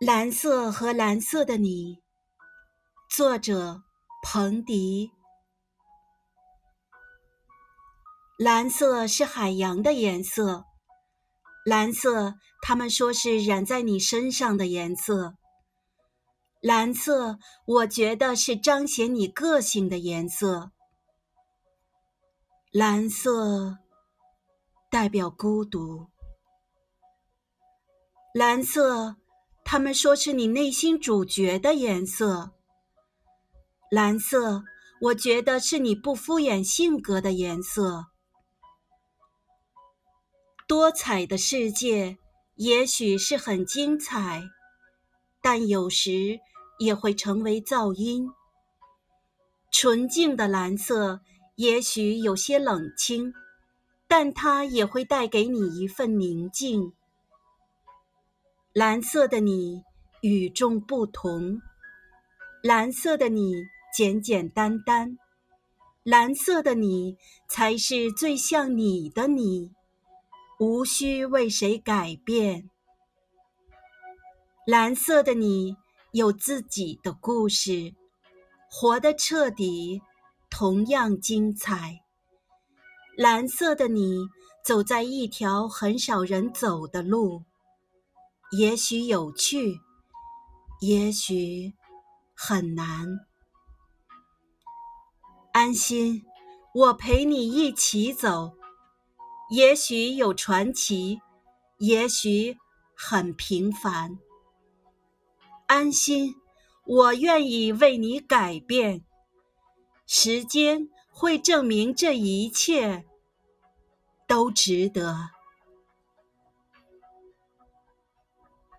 蓝色和蓝色的你，作者彭迪。蓝色是海洋的颜色，蓝色他们说是染在你身上的颜色。蓝色，我觉得是彰显你个性的颜色。蓝色代表孤独，蓝色。他们说是你内心主角的颜色，蓝色。我觉得是你不敷衍性格的颜色。多彩的世界也许是很精彩，但有时也会成为噪音。纯净的蓝色也许有些冷清，但它也会带给你一份宁静。蓝色的你与众不同，蓝色的你简简单单，蓝色的你才是最像你的你，无需为谁改变。蓝色的你有自己的故事，活得彻底，同样精彩。蓝色的你走在一条很少人走的路。也许有趣，也许很难。安心，我陪你一起走。也许有传奇，也许很平凡。安心，我愿意为你改变。时间会证明这一切都值得。